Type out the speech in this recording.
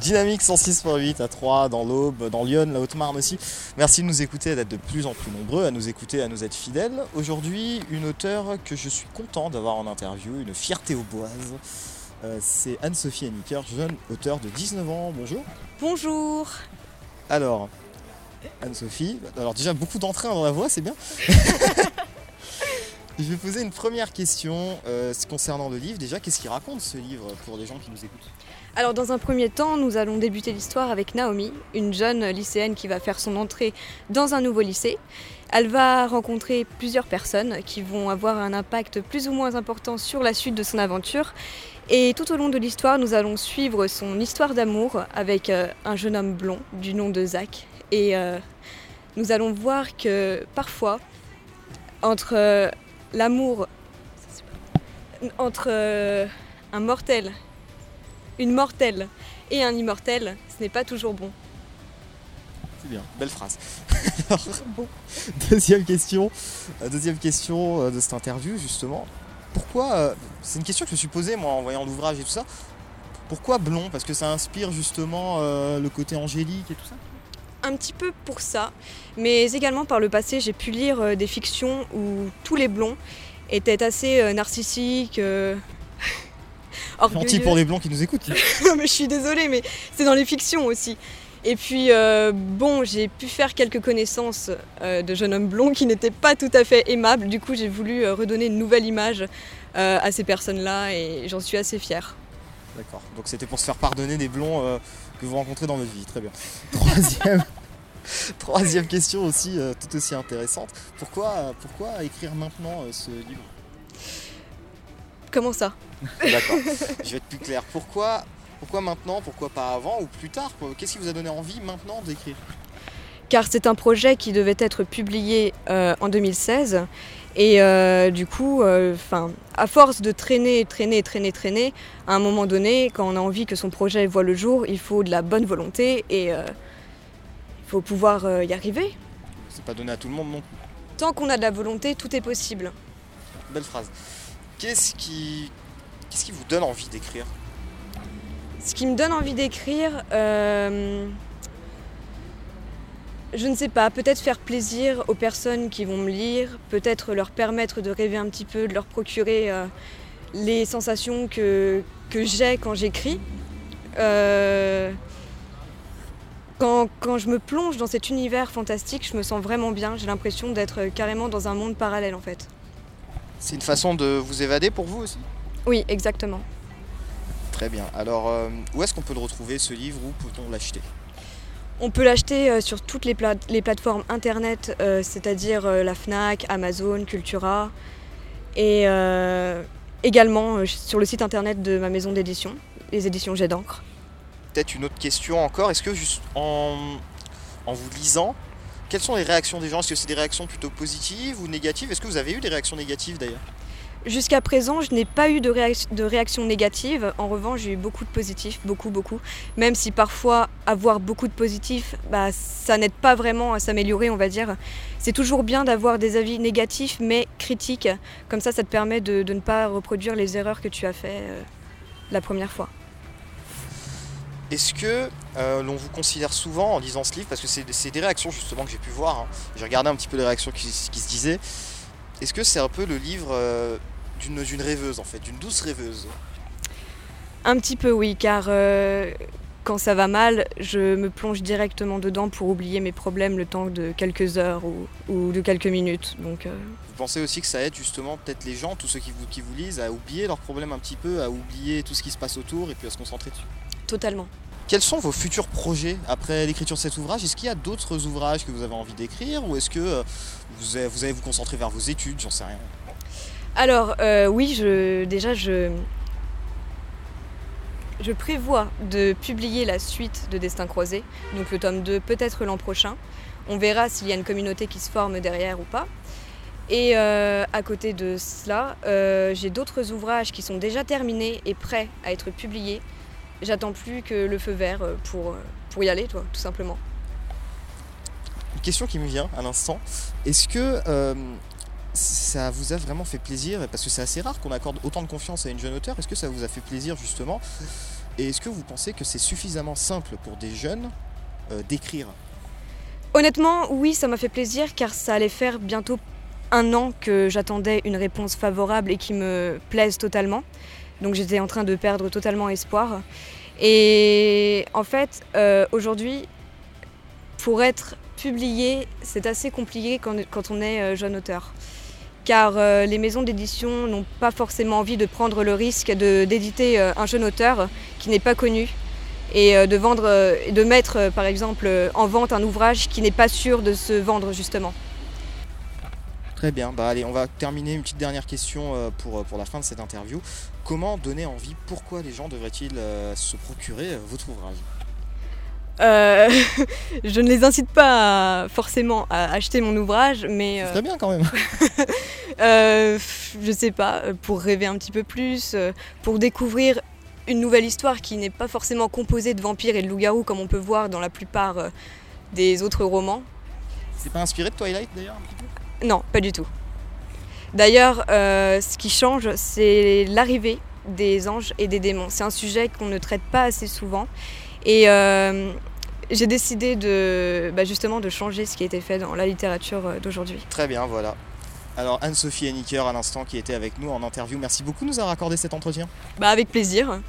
Dynamique 106.8 à 3 dans l'Aube, dans Lyon, la Haute-Marne aussi. Merci de nous écouter, d'être de plus en plus nombreux, à nous écouter, à nous être fidèles. Aujourd'hui, une auteure que je suis content d'avoir en interview, une fierté au boise. Euh, c'est Anne-Sophie Henniker, jeune auteure de 19 ans. Bonjour. Bonjour. Alors, Anne-Sophie, alors déjà beaucoup d'entrain dans la voix, c'est bien. Je vais poser une première question euh, concernant le livre. Déjà, qu'est-ce qu'il raconte ce livre pour les gens qui nous écoutent? Alors, dans un premier temps, nous allons débuter l'histoire avec Naomi, une jeune lycéenne qui va faire son entrée dans un nouveau lycée. Elle va rencontrer plusieurs personnes qui vont avoir un impact plus ou moins important sur la suite de son aventure. Et tout au long de l'histoire, nous allons suivre son histoire d'amour avec euh, un jeune homme blond du nom de Zach. Et euh, nous allons voir que parfois, entre l'amour entre euh, un mortel, une mortelle et un immortel, ce n'est pas toujours bon. C'est bien, belle phrase. deuxième question, euh, deuxième question euh, de cette interview justement. Pourquoi C'est une question que je me suis posée moi en voyant l'ouvrage et tout ça. Pourquoi blond? Parce que ça inspire justement le côté angélique et tout ça? Un petit peu pour ça, mais également par le passé, j'ai pu lire des fictions où tous les blonds étaient assez euh, narcissiques. Euh, Gentil pour les blonds qui nous écoutent. non mais je suis désolée, mais c'est dans les fictions aussi. Et puis, euh, bon, j'ai pu faire quelques connaissances de jeunes hommes blonds qui n'étaient pas tout à fait aimables. Du coup, j'ai voulu redonner une nouvelle image à ces personnes-là et j'en suis assez fière. D'accord. Donc c'était pour se faire pardonner des blonds que vous rencontrez dans votre vie. Très bien. Troisième. Troisième question aussi, euh, tout aussi intéressante. Pourquoi, pourquoi écrire maintenant euh, ce livre? Comment ça? D'accord, je vais être plus clair. Pourquoi, pourquoi maintenant? Pourquoi pas avant ou plus tard? Qu'est-ce qui vous a donné envie maintenant d'écrire? Car c'est un projet qui devait être publié euh, en 2016. Et du coup, enfin, à force de traîner, traîner, traîner, traîner, à un moment donné, quand on a envie que son projet voit le jour, il faut de la bonne volonté et faut pouvoir euh, y arriver. C'est pas donné à tout le monde non. Tant qu'on a de la volonté, tout est possible. Belle phrase. Qu'est-ce qui, qu'est-ce qui vous donne envie d'écrire? Ce qui me donne envie d'écrire, euh, je ne sais pas, peut-être faire plaisir aux personnes qui vont me lire, peut-être leur permettre de rêver un petit peu, de leur procurer euh, les sensations que, que j'ai quand j'écris. Quand, je me plonge dans cet univers fantastique, je me sens vraiment bien. J'ai l'impression d'être carrément dans un monde parallèle en fait. C'est une façon de vous évader pour vous aussi? Oui, exactement. Très bien. Alors, euh, où est-ce qu'on peut le retrouver ce livre? Où peut-on l'acheter? On peut l'acheter euh, sur toutes les, plateformes internet, euh, c'est-à-dire la FNAC, Amazon, Cultura, et également sur le site internet de ma maison d'édition, les éditions Jet d'encre. Peut-être une autre question encore. Est-ce que juste en, vous lisant, quelles sont les réactions des gens? Est-ce que c'est des réactions plutôt positives ou négatives? Est-ce que vous avez eu des réactions négatives d'ailleurs? Jusqu'à présent, je n'ai pas eu de, réaction, négative. En revanche, j'ai eu beaucoup de positifs, beaucoup, beaucoup. Même si parfois, avoir beaucoup de positifs, bah, ça n'aide pas vraiment à s'améliorer, on va dire. C'est toujours bien d'avoir des avis négatifs, mais critiques. Comme ça, ça te permet de, ne pas reproduire les erreurs que tu as fait euh, la première fois. Est-ce que euh, l'on vous considère souvent en lisant ce livre, parce que c'est des réactions justement que j'ai pu voir, hein. j'ai regardé un petit peu les réactions qui, se disaient, est-ce que c'est un peu le livre euh, d'une rêveuse en fait, d'une douce rêveuse? Un petit peu oui, car euh, quand ça va mal, je me plonge directement dedans pour oublier mes problèmes le temps de quelques heures ou, de quelques minutes. Donc, Vous pensez aussi que ça aide justement peut-être les gens, tous ceux qui vous, qui vous lisent, à oublier leurs problèmes un petit peu, à oublier tout ce qui se passe autour et puis à se concentrer dessus? Totalement. Quels sont vos futurs projets après l'écriture de cet ouvrage? Est-ce qu'il y a d'autres ouvrages que vous avez envie d'écrire ou est-ce que euh, vous allez vous concentrer vers vos études? J'en sais rien. Alors euh, oui, déjà je, je prévois de publier la suite de Destin croisé, donc le tome 2 peut-être l'an prochain. On verra s'il y a une communauté qui se forme derrière ou pas. Et euh, à côté de cela, j'ai d'autres ouvrages qui sont déjà terminés et prêts à être publiés J'attends plus que le feu vert euh, pour, euh, pour y aller, toi, tout simplement. Une question qui me vient à l'instant. Est-ce que euh, ça vous a vraiment fait plaisir Parce que c'est assez rare qu'on accorde autant de confiance à une jeune auteure. Est-ce que ça vous a fait plaisir justement? Et est-ce que vous pensez que c'est suffisamment simple pour des jeunes euh, d'écrire? Honnêtement, oui, ça m'a fait plaisir car ça allait faire bientôt un an que j'attendais une réponse favorable et qui me plaise totalement. Donc j'étais en train de perdre totalement espoir. Et en fait, euh, aujourd'hui, pour être publié, c'est assez compliqué quand, on est euh, jeune auteur. Car euh, les maisons d'édition n'ont pas forcément envie de prendre le risque d'éditer un jeune auteur qui n'est pas connu et de vendre, de mettre par exemple en vente un ouvrage qui n'est pas sûr de se vendre justement. Très bien, bah allez, on va terminer une petite dernière question pour, pour la fin de cette interview. Comment donner envie? Pourquoi les gens devraient-ils se procurer votre ouvrage? Euh, je ne les incite pas forcément à acheter mon ouvrage, mais. Très bien quand même. euh, je sais pas, pour rêver un petit peu plus, euh, pour découvrir une nouvelle histoire qui n'est pas forcément composée de vampires et de loups-garous comme on peut voir dans la plupart euh, des autres romans. C'est pas inspiré de Twilight d'ailleurs Non, pas du tout. D'ailleurs, ce qui change, c'est l'arrivée des anges et des démons. C'est un sujet qu'on ne traite pas assez souvent. Et euh, j'ai décidé de, bah, justement de changer ce qui a été fait dans la littérature euh, d'aujourd'hui. Très bien, voilà. Alors Anne-Sophie Henniker à l'instant qui était avec nous en interview, merci beaucoup de nous avoir accordé cet entretien. Bah avec plaisir.